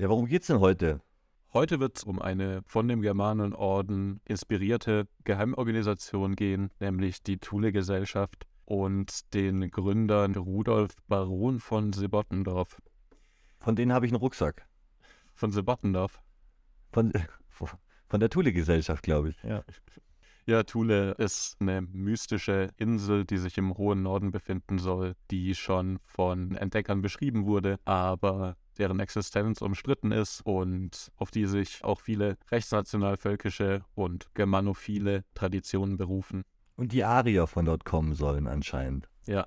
Ja, worum geht's denn heute? Heute wird es um eine von dem Germanenorden inspirierte Geheimorganisation gehen, nämlich die Thule-Gesellschaft und den Gründer Rudolf Baron von Sebottendorf. Von denen habe ich einen Rucksack. Von Sebottendorf? Von, von der Thule-Gesellschaft, glaube ich. Ja. Ja, Thule ist eine mystische Insel, die sich im hohen Norden befinden soll, die schon von Entdeckern beschrieben wurde, aber deren Existenz umstritten ist und auf die sich auch viele rechtsnationalvölkische und germanophile Traditionen berufen. Und die Arier von dort kommen sollen anscheinend. Ja,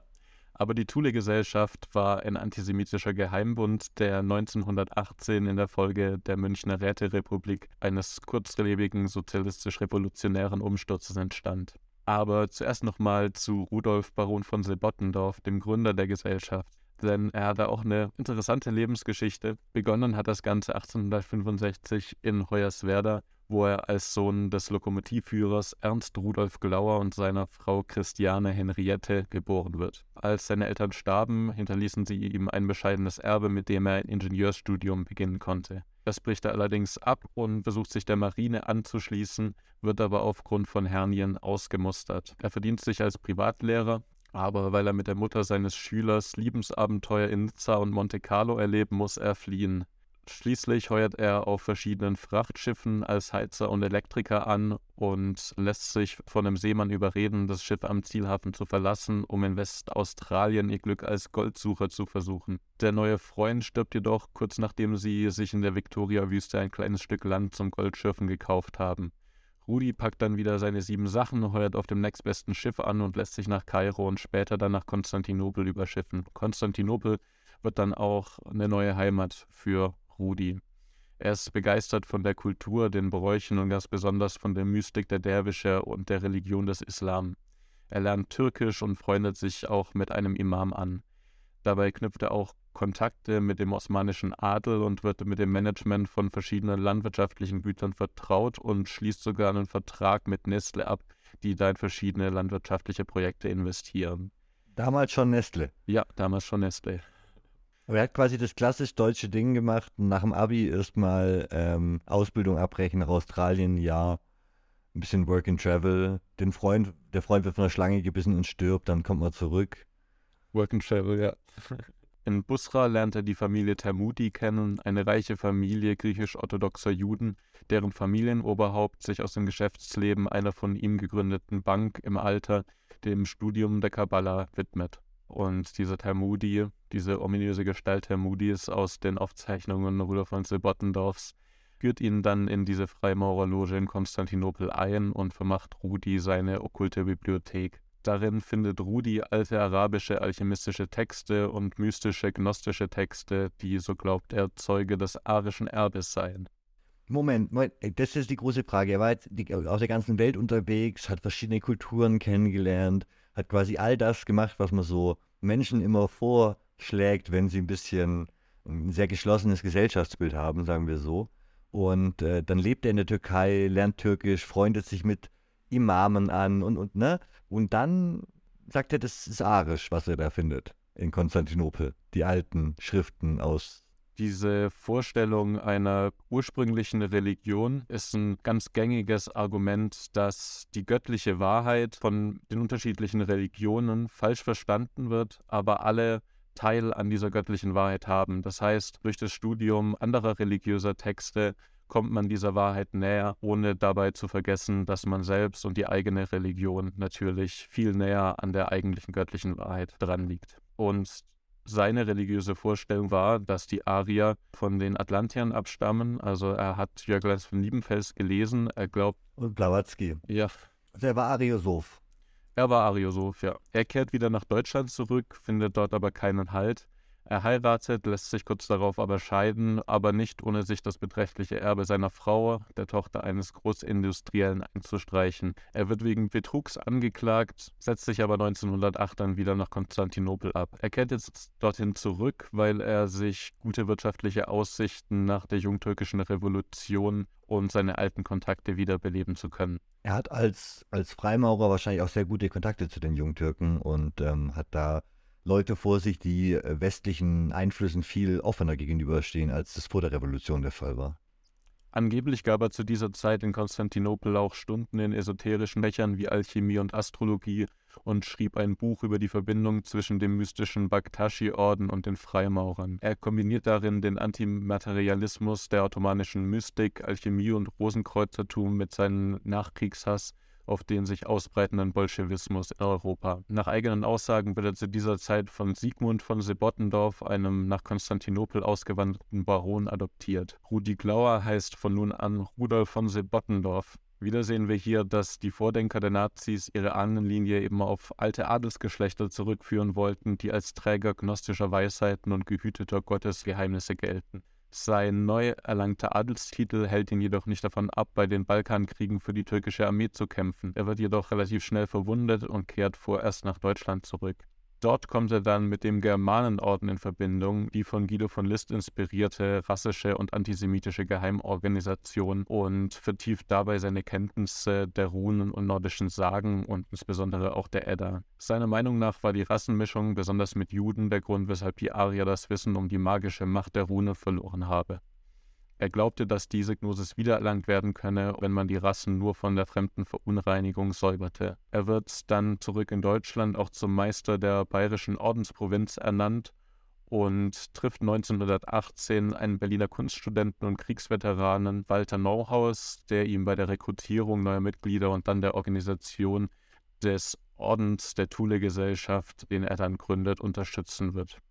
aber die Thule-Gesellschaft war ein antisemitischer Geheimbund, der 1918 in der Folge der Münchner Räterepublik eines kurzlebigen sozialistisch-revolutionären Umsturzes entstand. Aber zuerst nochmal zu Rudolf Baron von Sebottendorf, dem Gründer der Gesellschaft denn er hatte auch eine interessante Lebensgeschichte. Begonnen hat das Ganze 1865 in Hoyerswerda, wo er als Sohn des Lokomotivführers Ernst Rudolf Glauer und seiner Frau Christiane Henriette geboren wird. Als seine Eltern starben, hinterließen sie ihm ein bescheidenes Erbe, mit dem er ein Ingenieursstudium beginnen konnte. Das bricht er allerdings ab und versucht sich der Marine anzuschließen, wird aber aufgrund von Hernien ausgemustert. Er verdient sich als Privatlehrer, aber weil er mit der Mutter seines Schülers Liebensabenteuer in Nizza und Monte Carlo erleben muss, er fliehen. Schließlich heuert er auf verschiedenen Frachtschiffen als Heizer und Elektriker an und lässt sich von einem Seemann überreden, das Schiff am Zielhafen zu verlassen, um in Westaustralien ihr Glück als Goldsucher zu versuchen. Der neue Freund stirbt jedoch kurz nachdem sie sich in der Victoria-Wüste ein kleines Stück Land zum Goldschürfen gekauft haben. Rudi packt dann wieder seine sieben Sachen, heuert auf dem nächstbesten Schiff an und lässt sich nach Kairo und später dann nach Konstantinopel überschiffen. Konstantinopel wird dann auch eine neue Heimat für Rudi. Er ist begeistert von der Kultur, den Bräuchen und ganz besonders von der Mystik der Derwische und der Religion des Islam. Er lernt Türkisch und freundet sich auch mit einem Imam an. Dabei knüpft er auch Kontakte mit dem osmanischen Adel und wird mit dem Management von verschiedenen landwirtschaftlichen Gütern vertraut und schließt sogar einen Vertrag mit Nestle ab, die da in verschiedene landwirtschaftliche Projekte investieren. Damals schon Nestle. Ja, damals schon Nestle. Aber er hat quasi das klassisch deutsche Ding gemacht, nach dem Abi erstmal ähm, Ausbildung abbrechen nach Australien, ja, ein bisschen Work and Travel, den Freund, der Freund wird von der Schlange gebissen und stirbt, dann kommt man zurück. Work and Travel, ja. In Busra lernt er die Familie Termudi kennen, eine reiche Familie griechisch-orthodoxer Juden, deren Familienoberhaupt sich aus dem Geschäftsleben einer von ihm gegründeten Bank im Alter dem Studium der Kabbala widmet. Und dieser Termudi, diese ominöse Gestalt Termudis aus den Aufzeichnungen Rudolf von Silbottendorfs, führt ihn dann in diese Freimaurerloge in Konstantinopel ein und vermacht Rudi seine okkulte Bibliothek. Darin findet Rudi alte arabische alchemistische Texte und mystische gnostische Texte, die, so glaubt er, Zeuge des arischen Erbes seien. Moment, das ist die große Frage. Er war jetzt die, aus der ganzen Welt unterwegs, hat verschiedene Kulturen kennengelernt, hat quasi all das gemacht, was man so Menschen immer vorschlägt, wenn sie ein bisschen ein sehr geschlossenes Gesellschaftsbild haben, sagen wir so. Und äh, dann lebt er in der Türkei, lernt Türkisch, freundet sich mit Imamen an und, und, ne? Und dann sagt er, das ist arisch, was er da findet in Konstantinopel. Die alten Schriften aus. Diese Vorstellung einer ursprünglichen Religion ist ein ganz gängiges Argument, dass die göttliche Wahrheit von den unterschiedlichen Religionen falsch verstanden wird, aber alle Teil an dieser göttlichen Wahrheit haben. Das heißt, durch das Studium anderer religiöser Texte kommt man dieser Wahrheit näher, ohne dabei zu vergessen, dass man selbst und die eigene Religion natürlich viel näher an der eigentlichen göttlichen Wahrheit dran liegt. Und seine religiöse Vorstellung war, dass die Arier von den Atlantiern abstammen. Also er hat Jörglas von Liebenfels gelesen. Er glaubt. Und Blavatsky. Ja. Also er war Ariosoph. Er war Ariosoph, ja. Er kehrt wieder nach Deutschland zurück, findet dort aber keinen Halt. Er heiratet, lässt sich kurz darauf aber scheiden, aber nicht ohne sich das beträchtliche Erbe seiner Frau, der Tochter eines Großindustriellen, einzustreichen. Er wird wegen Betrugs angeklagt, setzt sich aber 1908 dann wieder nach Konstantinopel ab. Er kehrt jetzt dorthin zurück, weil er sich gute wirtschaftliche Aussichten nach der jungtürkischen Revolution und seine alten Kontakte wiederbeleben zu können. Er hat als, als Freimaurer wahrscheinlich auch sehr gute Kontakte zu den Jungtürken und ähm, hat da Leute vor sich, die äh, westlichen Einflüssen viel offener gegenüberstehen, als das vor der Revolution der Fall war. Angeblich gab er zu dieser Zeit in Konstantinopel auch Stunden in esoterischen Fächern wie Alchemie und Astrologie und schrieb ein Buch über die Verbindung zwischen dem mystischen Baktashi-Orden und den Freimaurern. Er kombiniert darin den Antimaterialismus der ottomanischen Mystik, Alchemie und Rosenkreuzertum mit seinem Nachkriegshass auf den sich ausbreitenden Bolschewismus in Europa. Nach eigenen Aussagen wird er zu dieser Zeit von Sigmund von Sebottendorf, einem nach Konstantinopel ausgewanderten Baron, adoptiert. Rudi Glauer heißt von nun an Rudolf von Sebottendorf. Wieder sehen wir hier, dass die Vordenker der Nazis ihre Ahnenlinie eben auf alte Adelsgeschlechter zurückführen wollten, die als Träger gnostischer Weisheiten und gehüteter Gottesgeheimnisse gelten. Sein neu erlangter Adelstitel hält ihn jedoch nicht davon ab, bei den Balkankriegen für die türkische Armee zu kämpfen. Er wird jedoch relativ schnell verwundet und kehrt vorerst nach Deutschland zurück. Dort kommt er dann mit dem Germanenorden in Verbindung, die von Guido von List inspirierte rassische und antisemitische Geheimorganisation und vertieft dabei seine Kenntnisse der Runen und nordischen Sagen und insbesondere auch der Edda. Seiner Meinung nach war die Rassenmischung, besonders mit Juden, der Grund, weshalb die Arier das Wissen um die magische Macht der Rune verloren habe. Er glaubte, dass diese Gnosis wiedererlangt werden könne, wenn man die Rassen nur von der fremden Verunreinigung säuberte. Er wird dann zurück in Deutschland auch zum Meister der bayerischen Ordensprovinz ernannt und trifft 1918 einen Berliner Kunststudenten und Kriegsveteranen Walter Neuhaus, der ihm bei der Rekrutierung neuer Mitglieder und dann der Organisation des Ordens der Thule-Gesellschaft, den er dann gründet, unterstützen wird.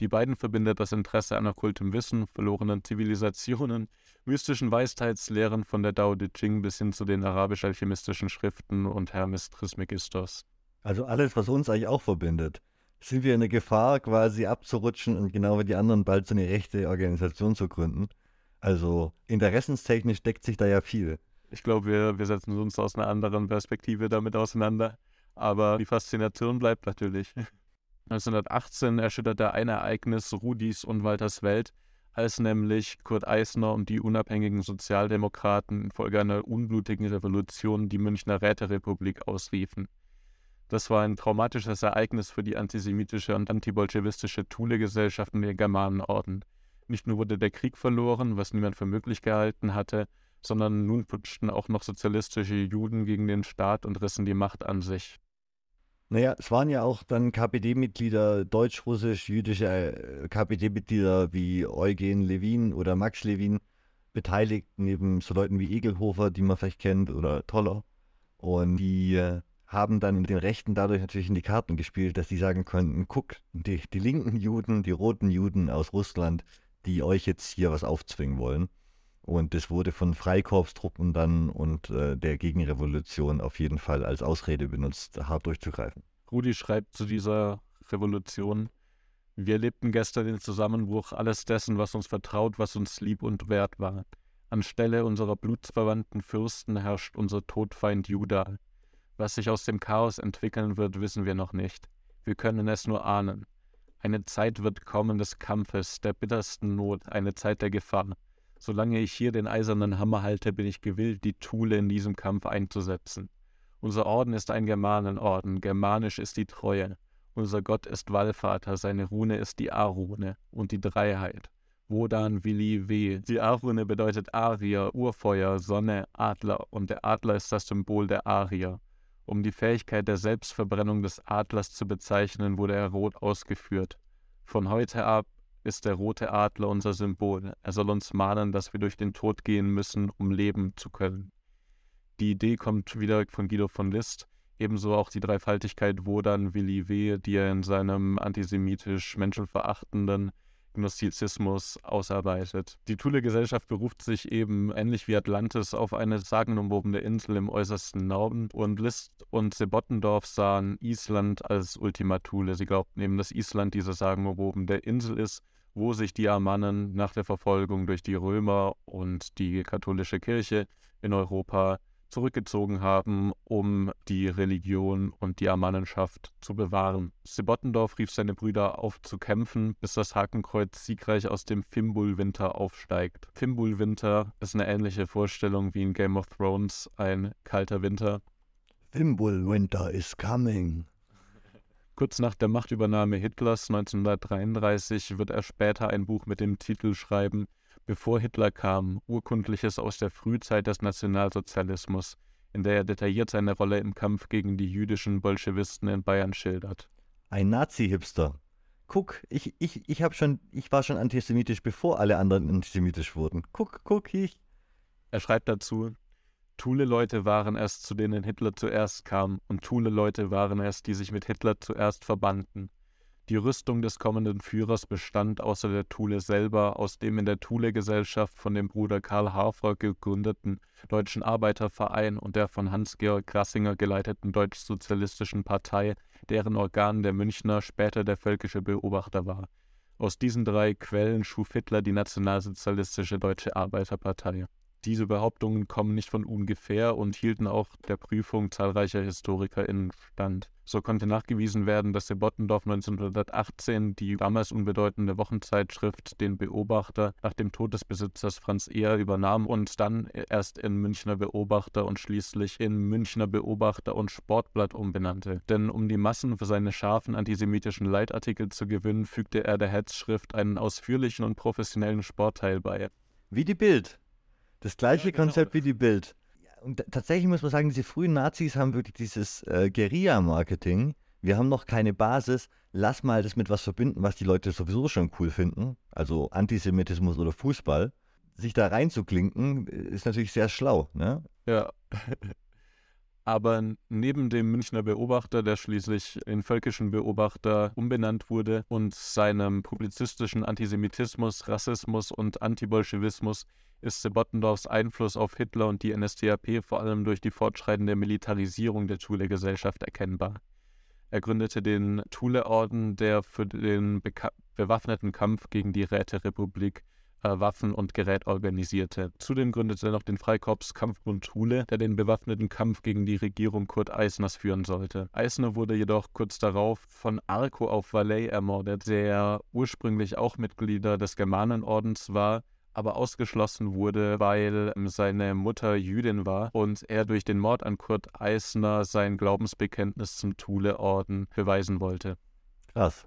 Die beiden verbindet das Interesse an okkultem Wissen, verlorenen Zivilisationen, mystischen Weisheitslehren von der Dao De Ching bis hin zu den arabisch-alchemistischen Schriften und Hermes Trismegistos. Also alles, was uns eigentlich auch verbindet. Sind wir in der Gefahr, quasi abzurutschen und genau wie die anderen bald so eine rechte Organisation zu gründen? Also interessenstechnisch deckt sich da ja viel. Ich glaube, wir, wir setzen uns aus einer anderen Perspektive damit auseinander. Aber die Faszination bleibt natürlich. 1918 erschütterte ein Ereignis Rudis und Walters Welt, als nämlich Kurt Eisner und die unabhängigen Sozialdemokraten infolge einer unblutigen Revolution die Münchner Räterepublik ausriefen. Das war ein traumatisches Ereignis für die antisemitische und antibolschewistische Thule-Gesellschaft und den Germanenorden. Nicht nur wurde der Krieg verloren, was niemand für möglich gehalten hatte, sondern nun putschten auch noch sozialistische Juden gegen den Staat und rissen die Macht an sich. Naja, es waren ja auch dann KPD-Mitglieder, deutsch-russisch-jüdische äh, KPD-Mitglieder wie Eugen Levin oder Max Levin beteiligt, neben so Leuten wie Egelhofer, die man vielleicht kennt, oder Toller. Und die äh, haben dann den Rechten dadurch natürlich in die Karten gespielt, dass sie sagen konnten, guck, die, die linken Juden, die roten Juden aus Russland, die euch jetzt hier was aufzwingen wollen. Und das wurde von Freikorpstruppen dann und äh, der Gegenrevolution auf jeden Fall als Ausrede benutzt, hart durchzugreifen. Rudi schreibt zu dieser Revolution, wir lebten gestern den Zusammenbruch alles dessen, was uns vertraut, was uns lieb und wert war. Anstelle unserer blutsverwandten Fürsten herrscht unser Todfeind Juda. Was sich aus dem Chaos entwickeln wird, wissen wir noch nicht. Wir können es nur ahnen. Eine Zeit wird kommen des Kampfes, der bittersten Not, eine Zeit der Gefahr. Solange ich hier den eisernen Hammer halte, bin ich gewillt, die Thule in diesem Kampf einzusetzen. Unser Orden ist ein Germanenorden, germanisch ist die Treue. Unser Gott ist Wallvater, seine Rune ist die A-Rune und die Dreiheit. Wodan, Willi, W. Die A-Rune bedeutet Arier, Urfeuer, Sonne, Adler und der Adler ist das Symbol der Arier. Um die Fähigkeit der Selbstverbrennung des Adlers zu bezeichnen, wurde er rot ausgeführt. Von heute ab ist der rote Adler unser Symbol. Er soll uns mahnen, dass wir durch den Tod gehen müssen, um leben zu können. Die Idee kommt wieder von Guido von List, ebenso auch die Dreifaltigkeit Wodan Willi W., die er in seinem antisemitisch menschenverachtenden Gnostizismus ausarbeitet. Die Thule-Gesellschaft beruft sich eben ähnlich wie Atlantis auf eine sagenumwobene Insel im äußersten Norden und List und Sebottendorf sahen Island als Ultima Thule. Sie glaubten eben, dass Island diese sagenumwobene Insel ist, wo sich die Armannen nach der Verfolgung durch die Römer und die katholische Kirche in Europa zurückgezogen haben, um die Religion und die Amannenschaft zu bewahren. Sebottendorf rief seine Brüder auf zu kämpfen, bis das Hakenkreuz siegreich aus dem Fimbulwinter aufsteigt. Fimbulwinter ist eine ähnliche Vorstellung wie in Game of Thrones, ein kalter Winter. Fimbulwinter is coming. Kurz nach der Machtübernahme Hitlers 1933 wird er später ein Buch mit dem Titel schreiben Bevor Hitler kam, Urkundliches aus der Frühzeit des Nationalsozialismus, in der er detailliert seine Rolle im Kampf gegen die jüdischen Bolschewisten in Bayern schildert. Ein Nazi-Hipster. Guck, ich, ich, ich, hab schon, ich war schon antisemitisch, bevor alle anderen antisemitisch wurden. Guck, guck, ich. Er schreibt dazu, Thule-Leute waren es, zu denen Hitler zuerst kam, und Thule-Leute waren es, die sich mit Hitler zuerst verbanden. Die Rüstung des kommenden Führers bestand außer der Thule selber aus dem in der Thule-Gesellschaft von dem Bruder Karl Hafer gegründeten Deutschen Arbeiterverein und der von Hans-Georg Grassinger geleiteten Deutschsozialistischen Partei, deren Organ der Münchner, später der völkische Beobachter war. Aus diesen drei Quellen schuf Hitler die nationalsozialistische Deutsche Arbeiterpartei. Diese Behauptungen kommen nicht von ungefähr und hielten auch der Prüfung zahlreicher HistorikerInnen stand. So konnte nachgewiesen werden, dass der Bottendorf 1918 die damals unbedeutende Wochenzeitschrift Den Beobachter nach dem Tod des Besitzers Franz Eher übernahm und dann erst in Münchner Beobachter und schließlich in Münchner Beobachter und Sportblatt umbenannte. Denn um die Massen für seine scharfen antisemitischen Leitartikel zu gewinnen, fügte er der Hetzschrift einen ausführlichen und professionellen Sportteil bei. Wie die Bild. Das gleiche ja, genau. Konzept wie die Bild. Und tatsächlich muss man sagen, diese frühen Nazis haben wirklich dieses äh, Guerilla-Marketing. Wir haben noch keine Basis. Lass mal das mit was verbinden, was die Leute sowieso schon cool finden. Also Antisemitismus oder Fußball. Sich da reinzuklinken, ist natürlich sehr schlau. Ne? Ja. Aber neben dem Münchner Beobachter, der schließlich in völkischen Beobachter umbenannt wurde und seinem publizistischen Antisemitismus, Rassismus und Antibolschewismus ist Sebottendorfs Einfluss auf Hitler und die NSDAP vor allem durch die fortschreitende Militarisierung der Thule-Gesellschaft erkennbar. Er gründete den Thule-Orden, der für den bewaffneten Kampf gegen die Räterepublik äh, Waffen und Gerät organisierte. Zudem gründete er noch den Freikorps Kampfbund Thule, der den bewaffneten Kampf gegen die Regierung Kurt Eisners führen sollte. Eisner wurde jedoch kurz darauf von Arco auf Valais ermordet, der ursprünglich auch Mitglieder des Germanenordens war, aber ausgeschlossen wurde, weil ähm, seine Mutter Jüdin war und er durch den Mord an Kurt Eisner sein Glaubensbekenntnis zum Thule-Orden beweisen wollte. Krass.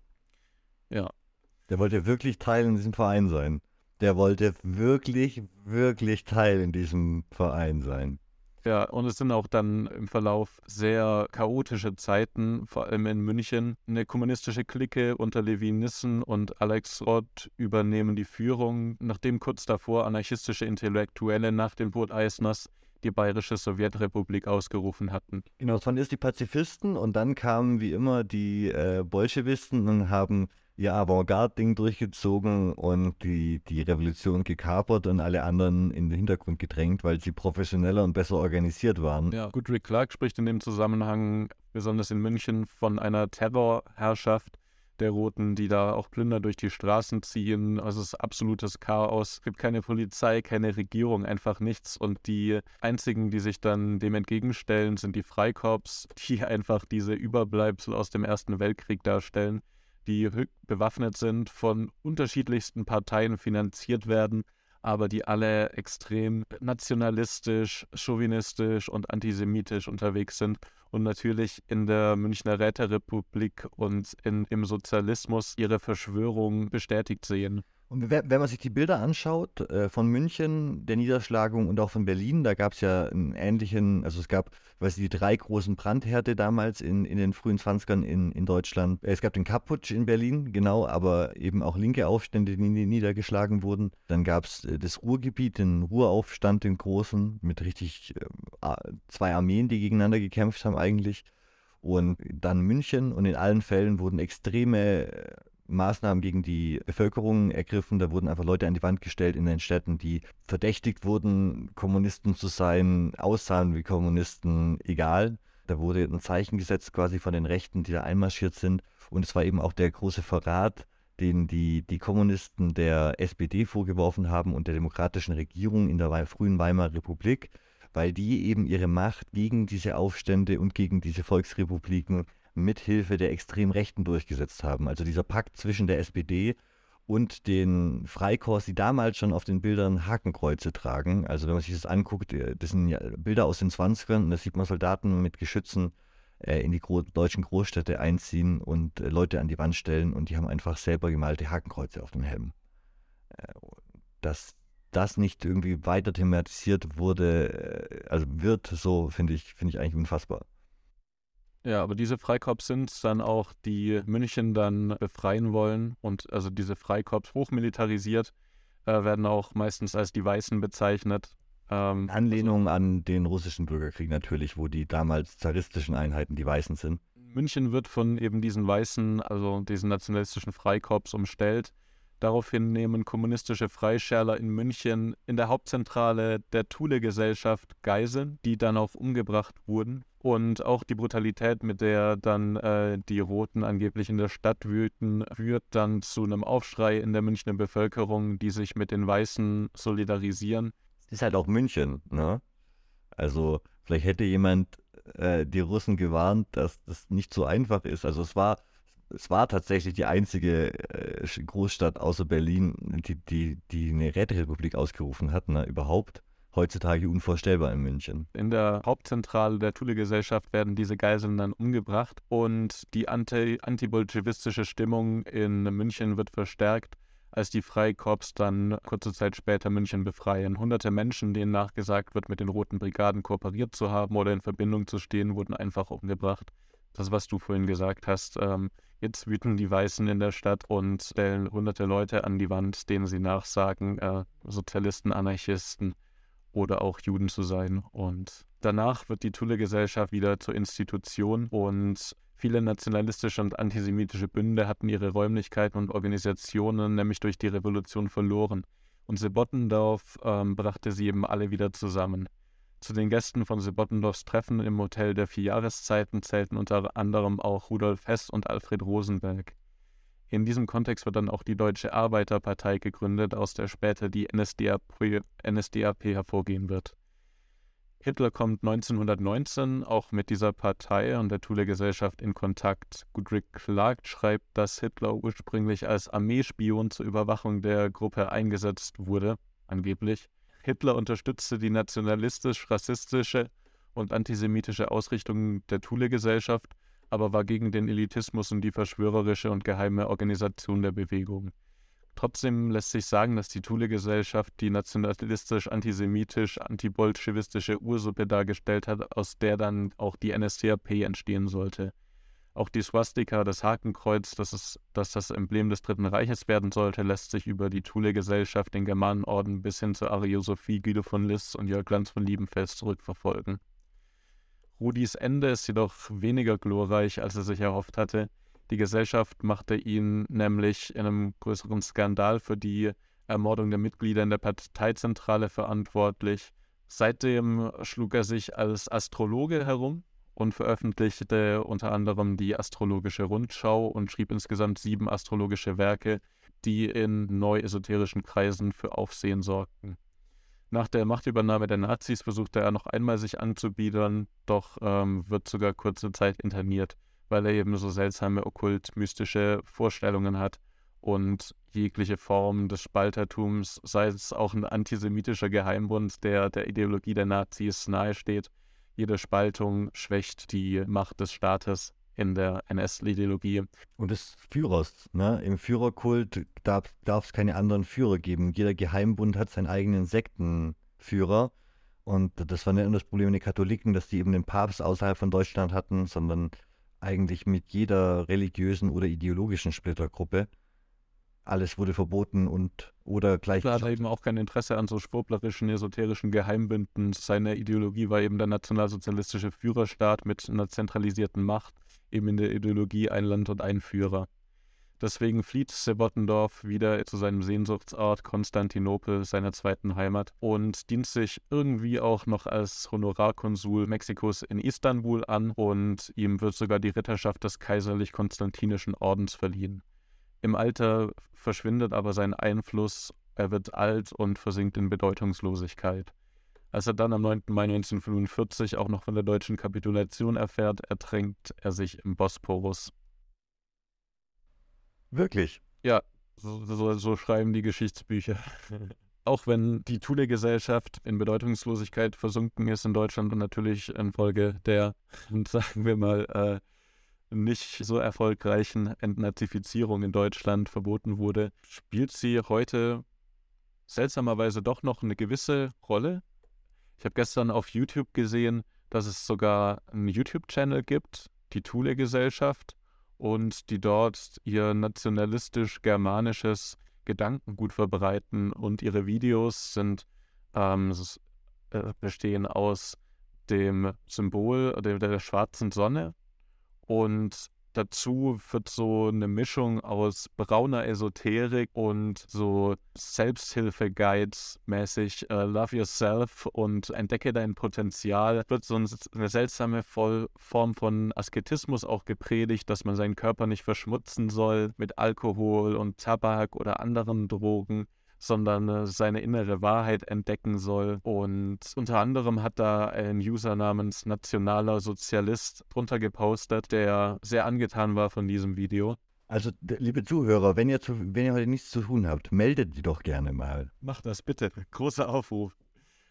Ja. Der wollte wirklich Teil in diesem Verein sein. Der wollte wirklich, wirklich Teil in diesem Verein sein. Ja, und es sind auch dann im Verlauf sehr chaotische Zeiten, vor allem in München. Eine kommunistische Clique unter Levi Nissen und Alex Roth übernehmen die Führung, nachdem kurz davor anarchistische Intellektuelle nach dem Tod Eisners die Bayerische Sowjetrepublik ausgerufen hatten. Genau, es waren erst die Pazifisten und dann kamen wie immer die äh, Bolschewisten und haben ihr Avantgarde-Ding durchgezogen und die, die Revolution gekapert und alle anderen in den Hintergrund gedrängt, weil sie professioneller und besser organisiert waren. Ja, Goodrick Clark spricht in dem Zusammenhang, besonders in München, von einer Terrorherrschaft der Roten, die da auch Plünder durch die Straßen ziehen. Also es ist absolutes Chaos. Es gibt keine Polizei, keine Regierung, einfach nichts. Und die einzigen, die sich dann dem entgegenstellen, sind die Freikorps, die einfach diese Überbleibsel aus dem Ersten Weltkrieg darstellen die bewaffnet sind, von unterschiedlichsten Parteien finanziert werden, aber die alle extrem nationalistisch, chauvinistisch und antisemitisch unterwegs sind und natürlich in der Münchner Räterepublik und in, im Sozialismus ihre Verschwörung bestätigt sehen. Und wenn man sich die Bilder anschaut äh, von München, der Niederschlagung und auch von Berlin, da gab es ja einen ähnlichen, also es gab, weiß ich, die drei großen Brandhärte damals in, in den frühen 20ern in, in Deutschland. Es gab den Kapputsch in Berlin, genau, aber eben auch linke Aufstände, die niedergeschlagen wurden. Dann gab es äh, das Ruhrgebiet, den Ruhraufstand, den großen, mit richtig äh, zwei Armeen, die gegeneinander gekämpft haben eigentlich. Und dann München und in allen Fällen wurden extreme äh, Maßnahmen gegen die Bevölkerung ergriffen. Da wurden einfach Leute an die Wand gestellt in den Städten, die verdächtigt wurden, Kommunisten zu sein, aussahen wie Kommunisten, egal. Da wurde ein Zeichen gesetzt quasi von den Rechten, die da einmarschiert sind. Und es war eben auch der große Verrat, den die, die Kommunisten der SPD vorgeworfen haben und der demokratischen Regierung in der frühen Weimarer Republik, weil die eben ihre Macht gegen diese Aufstände und gegen diese Volksrepubliken mithilfe der Extremrechten durchgesetzt haben. Also dieser Pakt zwischen der SPD und den Freikorps, die damals schon auf den Bildern Hakenkreuze tragen. Also wenn man sich das anguckt, äh, das sind Bilder aus den 20ern und da sieht man Soldaten mit Geschützen äh, in die deutschen Großstädte einziehen und äh, Leute an die Wand stellen und die haben einfach selber gemalte Hakenkreuze auf den Helmen. Äh, dass das nicht irgendwie weiter thematisiert wurde, also wird so, finde ich, finde ich eigentlich unfassbar. Ja, aber diese Freikorps sind dann auch, die München dann befreien wollen und also diese Freikorps hochmilitarisiert, äh, werden auch meistens als die Weißen bezeichnet. Ähm, Anlehnung also, an den russischen Bürgerkrieg natürlich, wo die damals zaristischen Einheiten die Weißen sind. München wird von eben diesen Weißen, also diesen nationalistischen Freikorps umstellt. Daraufhin nehmen kommunistische Freischärler in München in der Hauptzentrale der Thule-Gesellschaft Geiseln, die dann auch umgebracht wurden. Und auch die Brutalität, mit der dann äh, die Roten angeblich in der Stadt wühlten, führt dann zu einem Aufschrei in der Münchner Bevölkerung, die sich mit den Weißen solidarisieren. Es ist halt auch München, ne? Also vielleicht hätte jemand äh, die Russen gewarnt, dass das nicht so einfach ist. Also es war es war tatsächlich die einzige äh, Großstadt außer Berlin, die, die, die eine Räterepublik ausgerufen hat, ne, überhaupt. Heutzutage unvorstellbar in München. In der Hauptzentrale der Thule-Gesellschaft werden diese Geiseln dann umgebracht und die anti antibolschewistische Stimmung in München wird verstärkt, als die Freikorps dann kurze Zeit später München befreien. Hunderte Menschen, denen nachgesagt wird, mit den Roten Brigaden kooperiert zu haben oder in Verbindung zu stehen, wurden einfach umgebracht. Das, was du vorhin gesagt hast, ähm, Jetzt wüten die Weißen in der Stadt und stellen hunderte Leute an die Wand, denen sie nachsagen, äh, Sozialisten, Anarchisten oder auch Juden zu sein. Und danach wird die Thule-Gesellschaft wieder zur Institution und viele nationalistische und antisemitische Bünde hatten ihre Räumlichkeiten und Organisationen nämlich durch die Revolution verloren. Und Sebottendorf ähm, brachte sie eben alle wieder zusammen. Zu den Gästen von Sebottendorfs Treffen im Hotel der vier Jahreszeiten zählten unter anderem auch Rudolf Hess und Alfred Rosenberg. In diesem Kontext wird dann auch die Deutsche Arbeiterpartei gegründet, aus der später die NSDAP, NSDAP hervorgehen wird. Hitler kommt 1919 auch mit dieser Partei und der Thule-Gesellschaft in Kontakt. Goodrich Clark schreibt, dass Hitler ursprünglich als Armeespion zur Überwachung der Gruppe eingesetzt wurde, angeblich. Hitler unterstützte die nationalistisch-rassistische und antisemitische Ausrichtung der Thule-Gesellschaft, aber war gegen den Elitismus und die verschwörerische und geheime Organisation der Bewegung. Trotzdem lässt sich sagen, dass die Thule-Gesellschaft die nationalistisch-antisemitisch-antibolschewistische Ursuppe dargestellt hat, aus der dann auch die NSDAP entstehen sollte. Auch die Swastika, das Hakenkreuz, das, ist, das das Emblem des Dritten Reiches werden sollte, lässt sich über die Thule-Gesellschaft, den Germanenorden bis hin zur Ariosophie Guido von List und Jörg Lanz von Liebenfels zurückverfolgen. Rudis Ende ist jedoch weniger glorreich, als er sich erhofft hatte. Die Gesellschaft machte ihn nämlich in einem größeren Skandal für die Ermordung der Mitglieder in der Parteizentrale verantwortlich. Seitdem schlug er sich als Astrologe herum und veröffentlichte unter anderem die Astrologische Rundschau und schrieb insgesamt sieben astrologische Werke, die in neu-esoterischen Kreisen für Aufsehen sorgten. Nach der Machtübernahme der Nazis versuchte er noch einmal sich anzubiedern, doch ähm, wird sogar kurze Zeit interniert, weil er eben so seltsame okkult-mystische Vorstellungen hat. Und jegliche Form des Spaltertums, sei es auch ein antisemitischer Geheimbund, der der Ideologie der Nazis nahesteht, jede Spaltung schwächt die Macht des Staates in der NS-Ideologie. Und des Führers. Ne? Im Führerkult darf es keine anderen Führer geben. Jeder Geheimbund hat seinen eigenen Sektenführer. Und das war nicht nur das Problem der Katholiken, dass die eben den Papst außerhalb von Deutschland hatten, sondern eigentlich mit jeder religiösen oder ideologischen Splittergruppe alles wurde verboten und oder gleich. Er hatte eben auch kein Interesse an so schwurblerischen, esoterischen Geheimbünden. Seine Ideologie war eben der nationalsozialistische Führerstaat mit einer zentralisierten Macht, eben in der Ideologie ein Land und ein Führer. Deswegen flieht Sebottendorf wieder zu seinem Sehnsuchtsort Konstantinopel, seiner zweiten Heimat, und dient sich irgendwie auch noch als Honorarkonsul Mexikos in Istanbul an und ihm wird sogar die Ritterschaft des kaiserlich-konstantinischen Ordens verliehen. Im Alter verschwindet aber sein Einfluss, er wird alt und versinkt in Bedeutungslosigkeit. Als er dann am 9. Mai 1945 auch noch von der deutschen Kapitulation erfährt, ertränkt er sich im Bosporus. Wirklich? Ja, so, so, so schreiben die Geschichtsbücher. auch wenn die Thule-Gesellschaft in Bedeutungslosigkeit versunken ist in Deutschland und natürlich infolge der, sagen wir mal, äh, nicht so erfolgreichen Entnazifizierung in Deutschland verboten wurde, spielt sie heute seltsamerweise doch noch eine gewisse Rolle. Ich habe gestern auf YouTube gesehen, dass es sogar einen YouTube-Channel gibt, die Thule-Gesellschaft, und die dort ihr nationalistisch-germanisches Gedankengut verbreiten. Und ihre Videos sind ähm, äh, bestehen aus dem Symbol der, der schwarzen Sonne und dazu wird so eine Mischung aus brauner Esoterik und so Selbsthilfe-Guides mäßig uh, Love Yourself und Entdecke dein Potenzial. Wird so eine seltsame Form von Asketismus auch gepredigt, dass man seinen Körper nicht verschmutzen soll mit Alkohol und Tabak oder anderen Drogen sondern äh, seine innere Wahrheit entdecken soll. Und unter anderem hat da ein User namens Nationaler Sozialist drunter gepostet, der sehr angetan war von diesem Video. Also, liebe Zuhörer, wenn ihr, zu, wenn ihr heute nichts zu tun habt, meldet die doch gerne mal. Macht das bitte. Großer Aufruf.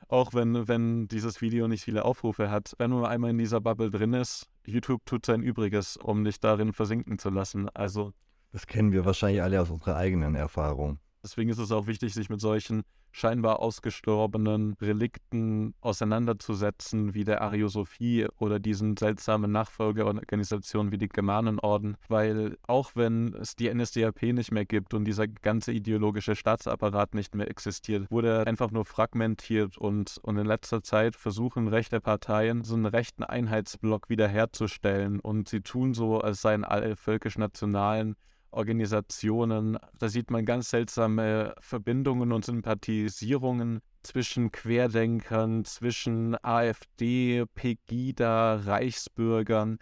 Auch wenn, wenn dieses Video nicht viele Aufrufe hat, wenn man einmal in dieser Bubble drin ist, YouTube tut sein Übriges, um dich darin versinken zu lassen. Also. Das kennen wir wahrscheinlich alle aus unserer eigenen Erfahrung. Deswegen ist es auch wichtig, sich mit solchen scheinbar ausgestorbenen Relikten auseinanderzusetzen, wie der Ariosophie oder diesen seltsamen Nachfolgeorganisationen wie die Germanenorden, weil auch wenn es die NSDAP nicht mehr gibt und dieser ganze ideologische Staatsapparat nicht mehr existiert, wurde er einfach nur fragmentiert und, und in letzter Zeit versuchen rechte Parteien so einen rechten Einheitsblock wiederherzustellen. Und sie tun so, als seien alle völkisch-nationalen Organisationen. Da sieht man ganz seltsame Verbindungen und Sympathisierungen zwischen Querdenkern, zwischen AfD, Pegida, Reichsbürgern,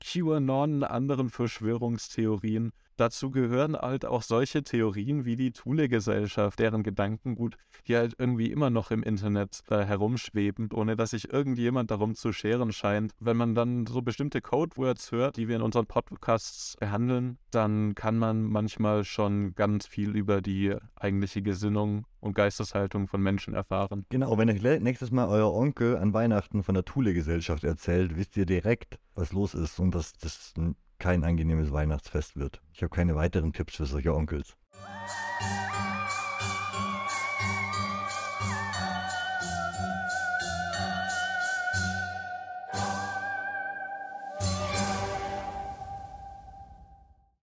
QAnon, anderen Verschwörungstheorien. Dazu gehören halt auch solche Theorien wie die Thule-Gesellschaft, deren Gedankengut hier halt irgendwie immer noch im Internet äh, herumschweben, ohne dass sich irgendjemand darum zu scheren scheint. Wenn man dann so bestimmte Codewords hört, die wir in unseren Podcasts behandeln, dann kann man manchmal schon ganz viel über die eigentliche Gesinnung und Geisteshaltung von Menschen erfahren. Genau, wenn euch nächstes Mal euer Onkel an Weihnachten von der Thule-Gesellschaft erzählt, wisst ihr direkt, was los ist und dass das kein angenehmes Weihnachtsfest wird. Ich habe keine weiteren Tipps für solche Onkels.